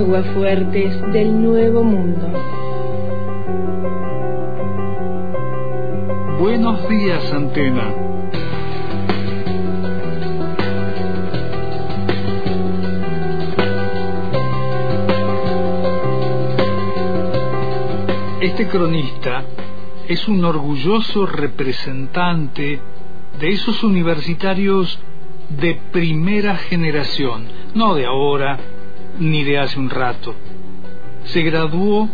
aguafuertes del Nuevo Mundo. Buenos días, Antena. Este cronista es un orgulloso representante de esos universitarios de primera generación, no de ahora ni de hace un rato. Se graduó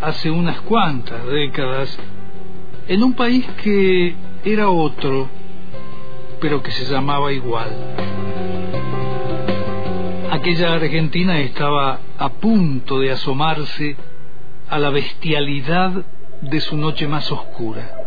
hace unas cuantas décadas en un país que era otro, pero que se llamaba igual. Aquella Argentina estaba a punto de asomarse a la bestialidad de su noche más oscura.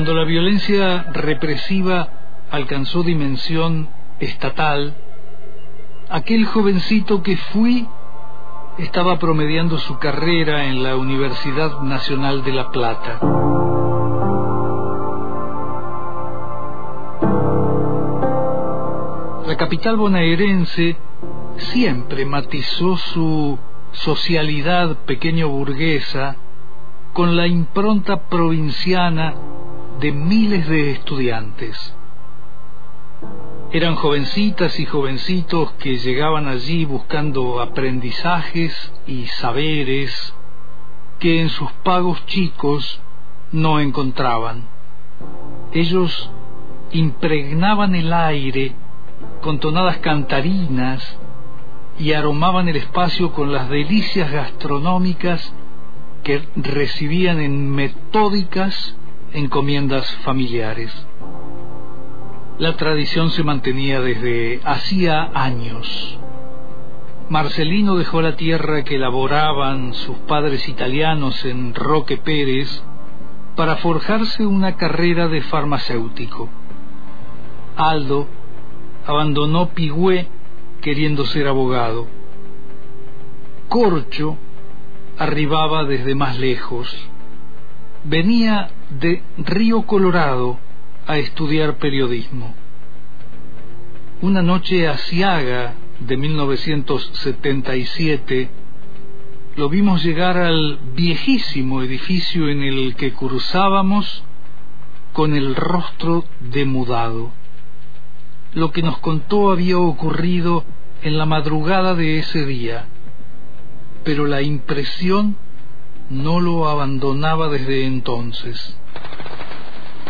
Cuando la violencia represiva alcanzó dimensión estatal, aquel jovencito que fui estaba promediando su carrera en la Universidad Nacional de La Plata. La capital bonaerense siempre matizó su socialidad pequeño burguesa con la impronta provinciana de miles de estudiantes. Eran jovencitas y jovencitos que llegaban allí buscando aprendizajes y saberes que en sus pagos chicos no encontraban. Ellos impregnaban el aire con tonadas cantarinas y aromaban el espacio con las delicias gastronómicas que recibían en metódicas encomiendas familiares. La tradición se mantenía desde hacía años. Marcelino dejó la tierra que elaboraban sus padres italianos en Roque Pérez para forjarse una carrera de farmacéutico. Aldo abandonó Pigüé queriendo ser abogado. Corcho arribaba desde más lejos. Venía de Río Colorado a estudiar periodismo. Una noche asiaga de 1977 lo vimos llegar al viejísimo edificio en el que cruzábamos con el rostro demudado. Lo que nos contó había ocurrido en la madrugada de ese día, pero la impresión no lo abandonaba desde entonces.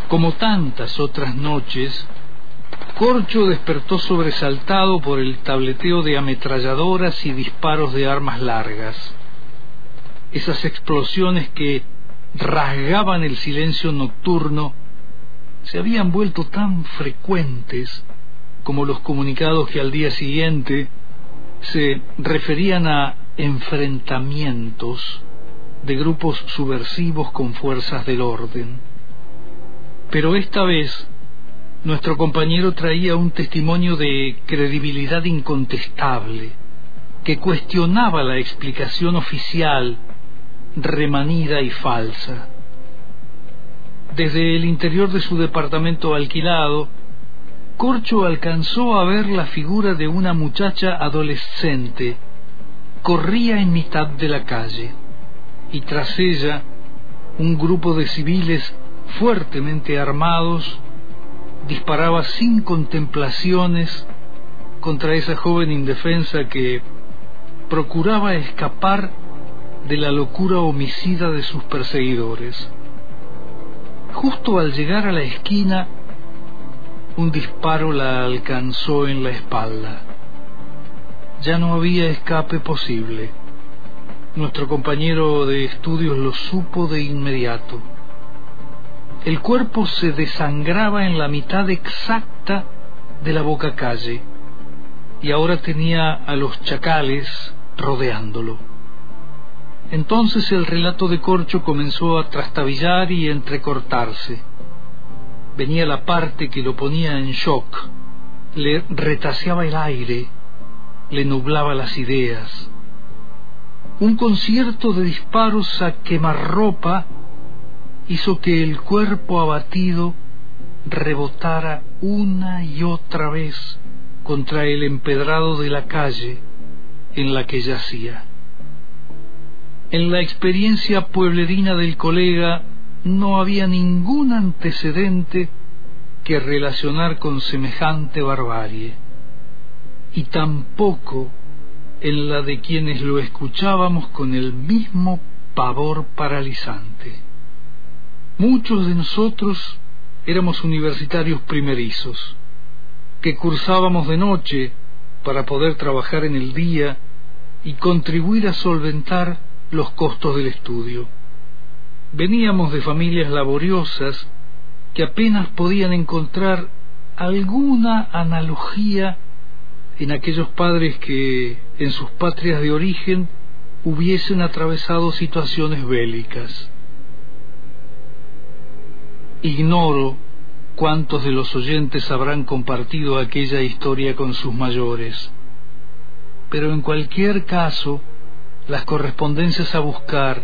Como tantas otras noches, Corcho despertó sobresaltado por el tableteo de ametralladoras y disparos de armas largas. Esas explosiones que rasgaban el silencio nocturno se habían vuelto tan frecuentes como los comunicados que al día siguiente se referían a enfrentamientos de grupos subversivos con fuerzas del orden. Pero esta vez nuestro compañero traía un testimonio de credibilidad incontestable, que cuestionaba la explicación oficial remanida y falsa. Desde el interior de su departamento alquilado, Corcho alcanzó a ver la figura de una muchacha adolescente. Corría en mitad de la calle y tras ella un grupo de civiles fuertemente armados disparaba sin contemplaciones contra esa joven indefensa que procuraba escapar de la locura homicida de sus perseguidores. Justo al llegar a la esquina, un disparo la alcanzó en la espalda. Ya no había escape posible. Nuestro compañero de estudios lo supo de inmediato. El cuerpo se desangraba en la mitad exacta de la boca calle y ahora tenía a los chacales rodeándolo. Entonces el relato de Corcho comenzó a trastabillar y entrecortarse. Venía la parte que lo ponía en shock, le retaseaba el aire, le nublaba las ideas Un concierto de disparos a quemarropa hizo que el cuerpo abatido rebotara una y otra vez contra el empedrado de la calle en la que yacía. En la experiencia pueblerina del colega no había ningún antecedente que relacionar con semejante barbarie, y tampoco en la de quienes lo escuchábamos con el mismo pavor paralizante. Muchos de nosotros éramos universitarios primerizos, que cursábamos de noche para poder trabajar en el día y contribuir a solventar los costos del estudio. Veníamos de familias laboriosas que apenas podían encontrar alguna analogía en aquellos padres que en sus patrias de origen hubiesen atravesado situaciones bélicas. Ignoro cuántos de los oyentes habrán compartido aquella historia con sus mayores, pero en cualquier caso las correspondencias a buscar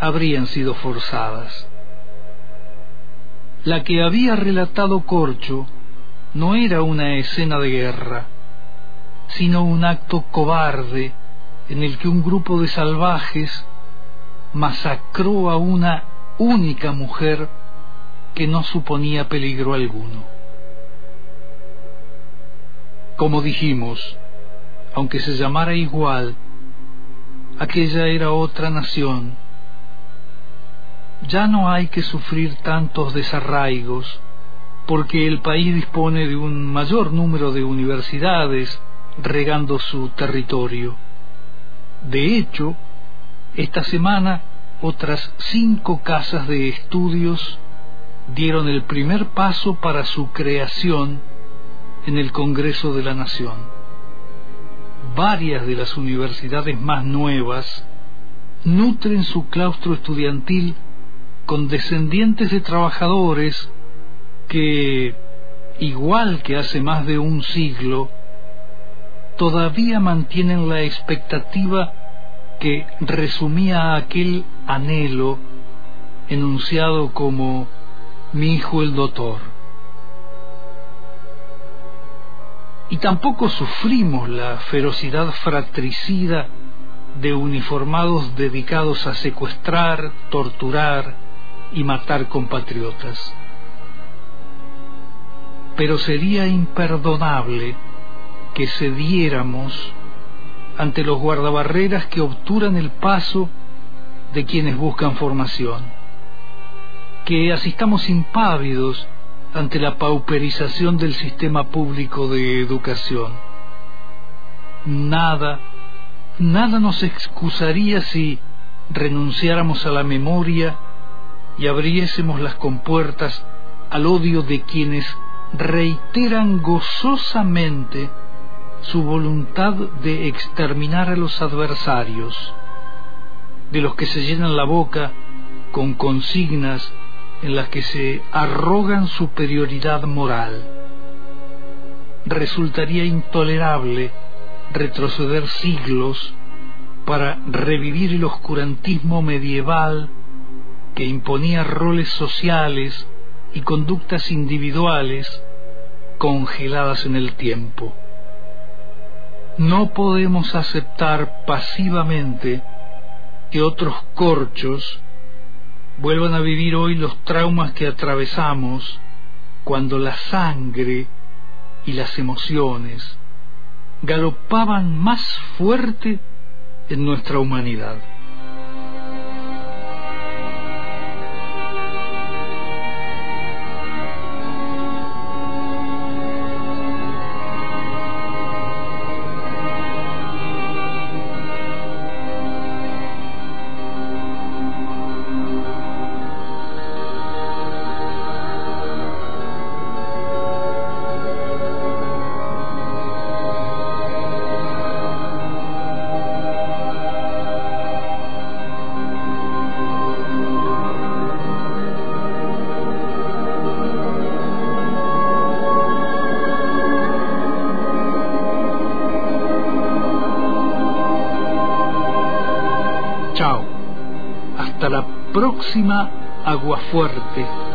habrían sido forzadas. La que había relatado Corcho no era una escena de guerra, sino un acto cobarde en el que un grupo de salvajes masacró a una única mujer que no suponía peligro alguno. Como dijimos, aunque se llamara igual, aquella era otra nación. Ya no hay que sufrir tantos desarraigos, porque el país dispone de un mayor número de universidades, regando su territorio. De hecho, esta semana otras cinco casas de estudios dieron el primer paso para su creación en el Congreso de la Nación. Varias de las universidades más nuevas nutren su claustro estudiantil con descendientes de trabajadores que, igual que hace más de un siglo, todavía mantienen la expectativa que resumía aquel anhelo enunciado como mi hijo el doctor. Y tampoco sufrimos la ferocidad fratricida de uniformados dedicados a secuestrar, torturar y matar compatriotas. Pero sería imperdonable que cediéramos ante los guardabarreras que obturan el paso de quienes buscan formación, que asistamos impávidos ante la pauperización del sistema público de educación. Nada, nada nos excusaría si renunciáramos a la memoria y abriésemos las compuertas al odio de quienes reiteran gozosamente su voluntad de exterminar a los adversarios, de los que se llenan la boca con consignas en las que se arrogan superioridad moral. Resultaría intolerable retroceder siglos para revivir el oscurantismo medieval que imponía roles sociales y conductas individuales congeladas en el tiempo. No podemos aceptar pasivamente que otros corchos vuelvan a vivir hoy los traumas que atravesamos cuando la sangre y las emociones galopaban más fuerte en nuestra humanidad. Próxima Aguafuerte.